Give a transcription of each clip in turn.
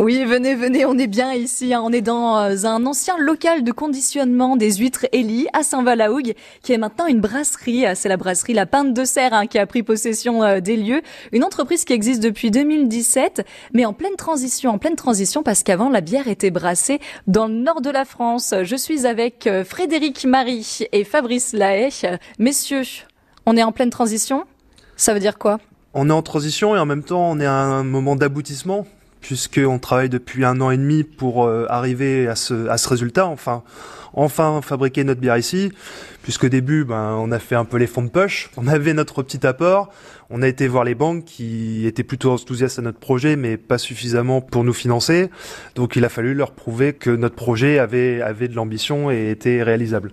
Oui, venez, venez, on est bien ici. Hein. On est dans euh, un ancien local de conditionnement des huîtres Elie à Saint-Valahougue, qui est maintenant une brasserie. Euh, c'est la brasserie La Pinte de Serre hein, qui a pris possession euh, des lieux. Une entreprise qui existe depuis 2017, mais en pleine transition, en pleine transition parce qu'avant la bière était brassée dans le nord de la France. Je suis avec Frédéric Marie et Fabrice Lahaye. Messieurs, on est en pleine transition? Ça veut dire quoi? On est en transition et en même temps on est à un moment d'aboutissement puisqu'on travaille depuis un an et demi pour euh, arriver à ce, résultat, enfin, enfin fabriquer notre bière ici, puisqu'au début, ben, on a fait un peu les fonds de poche, on avait notre petit apport, on a été voir les banques qui étaient plutôt enthousiastes à notre projet, mais pas suffisamment pour nous financer. Donc il a fallu leur prouver que notre projet avait, avait de l'ambition et était réalisable.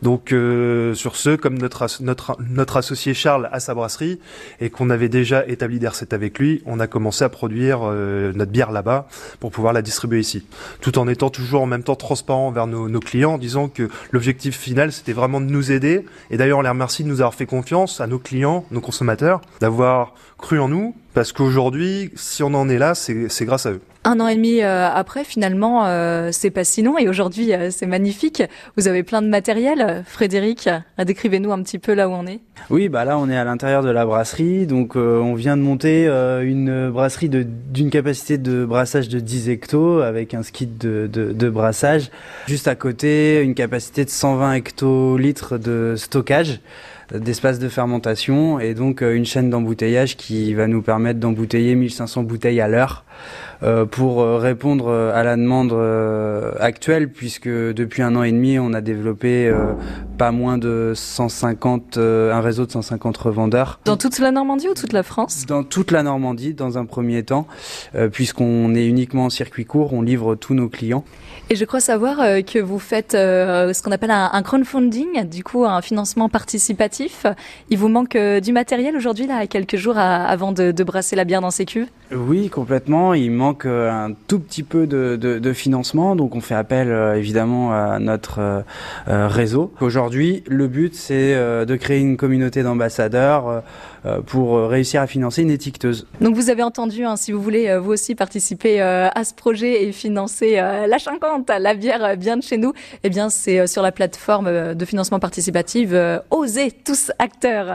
Donc euh, sur ce, comme notre, notre, notre associé Charles a sa brasserie et qu'on avait déjà établi des recettes avec lui, on a commencé à produire euh, notre bière là-bas pour pouvoir la distribuer ici. Tout en étant toujours en même temps transparent vers nos, nos clients, en disant que l'objectif final c'était vraiment de nous aider. Et d'ailleurs on les remercie de nous avoir fait confiance à nos clients, nos consommateurs d'avoir cru en nous, parce qu'aujourd'hui, si on en est là, c'est grâce à eux. Un an et demi euh, après, finalement, euh, c'est pas si long et aujourd'hui, euh, c'est magnifique. Vous avez plein de matériel. Frédéric, décrivez-nous un petit peu là où on est. Oui, bah là, on est à l'intérieur de la brasserie. Donc, on vient de monter une brasserie d'une capacité de brassage de 10 hectos avec un skid de, brassage. Juste à côté, une capacité de 120 hectolitres de stockage d'espace de fermentation et donc une chaîne d'embouteillage qui va nous permettre d'embouteiller 1500 bouteilles à l'heure euh, pour euh, répondre euh, à la demande actuelle, puisque depuis un an et demi, on a développé pas moins de 150, un réseau de 150 revendeurs. Dans toute la Normandie ou toute la France? Dans toute la Normandie, dans un premier temps, puisqu'on est uniquement en circuit court, on livre tous nos clients. Et je crois savoir que vous faites ce qu'on appelle un, crowdfunding, du coup un financement participatif. Il vous manque du matériel aujourd'hui, là, quelques jours avant de, brasser la bière dans ces cuves? Oui, complètement. Il manque euh, un tout petit peu de, de, de financement, donc on fait appel euh, évidemment à notre euh, réseau. Aujourd'hui, le but c'est de créer une communauté d'ambassadeurs pour réussir à financer une étiqueteuse. Donc vous avez entendu, hein, si vous voulez vous aussi participer à ce projet et financer la 50, la bière bien de chez nous, eh bien c'est sur la plateforme de financement participatif Osez tous acteurs.